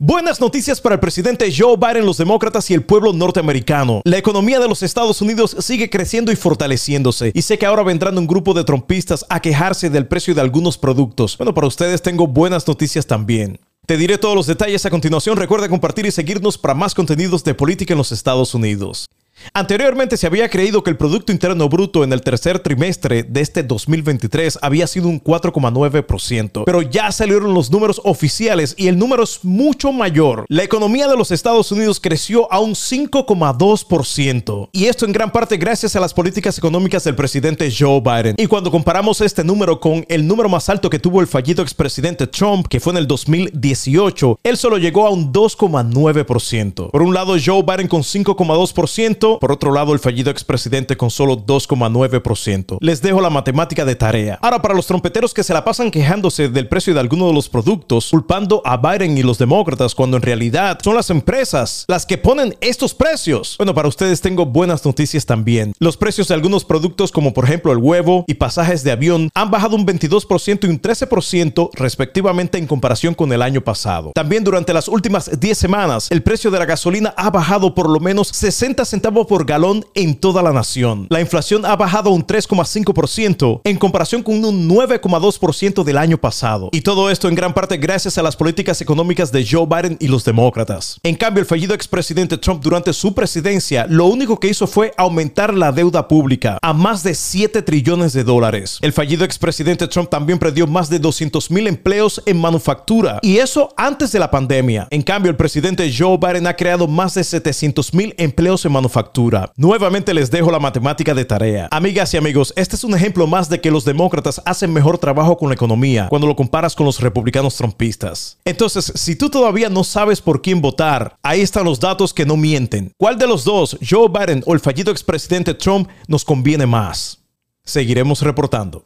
Buenas noticias para el presidente Joe Biden, los demócratas y el pueblo norteamericano. La economía de los Estados Unidos sigue creciendo y fortaleciéndose. Y sé que ahora vendrán un grupo de trompistas a quejarse del precio de algunos productos. Bueno, para ustedes tengo buenas noticias también. Te diré todos los detalles a continuación. Recuerda compartir y seguirnos para más contenidos de política en los Estados Unidos. Anteriormente se había creído que el Producto Interno Bruto en el tercer trimestre de este 2023 había sido un 4,9%, pero ya salieron los números oficiales y el número es mucho mayor. La economía de los Estados Unidos creció a un 5,2% y esto en gran parte gracias a las políticas económicas del presidente Joe Biden. Y cuando comparamos este número con el número más alto que tuvo el fallido expresidente Trump, que fue en el 2018, él solo llegó a un 2,9%. Por un lado, Joe Biden con 5,2%, por otro lado, el fallido expresidente con solo 2,9%. Les dejo la matemática de tarea. Ahora, para los trompeteros que se la pasan quejándose del precio de alguno de los productos, culpando a Biden y los demócratas cuando en realidad son las empresas las que ponen estos precios. Bueno, para ustedes tengo buenas noticias también. Los precios de algunos productos, como por ejemplo el huevo y pasajes de avión, han bajado un 22% y un 13% respectivamente en comparación con el año pasado. También durante las últimas 10 semanas, el precio de la gasolina ha bajado por lo menos 60 centavos por galón en toda la nación. La inflación ha bajado un 3,5% en comparación con un 9,2% del año pasado. Y todo esto en gran parte gracias a las políticas económicas de Joe Biden y los demócratas. En cambio, el fallido expresidente Trump durante su presidencia lo único que hizo fue aumentar la deuda pública a más de 7 trillones de dólares. El fallido expresidente Trump también perdió más de 200 mil empleos en manufactura y eso antes de la pandemia. En cambio, el presidente Joe Biden ha creado más de 700 mil empleos en manufactura Nuevamente les dejo la matemática de tarea. Amigas y amigos, este es un ejemplo más de que los demócratas hacen mejor trabajo con la economía cuando lo comparas con los republicanos trompistas. Entonces, si tú todavía no sabes por quién votar, ahí están los datos que no mienten. ¿Cuál de los dos, Joe Biden o el fallido expresidente Trump, nos conviene más? Seguiremos reportando.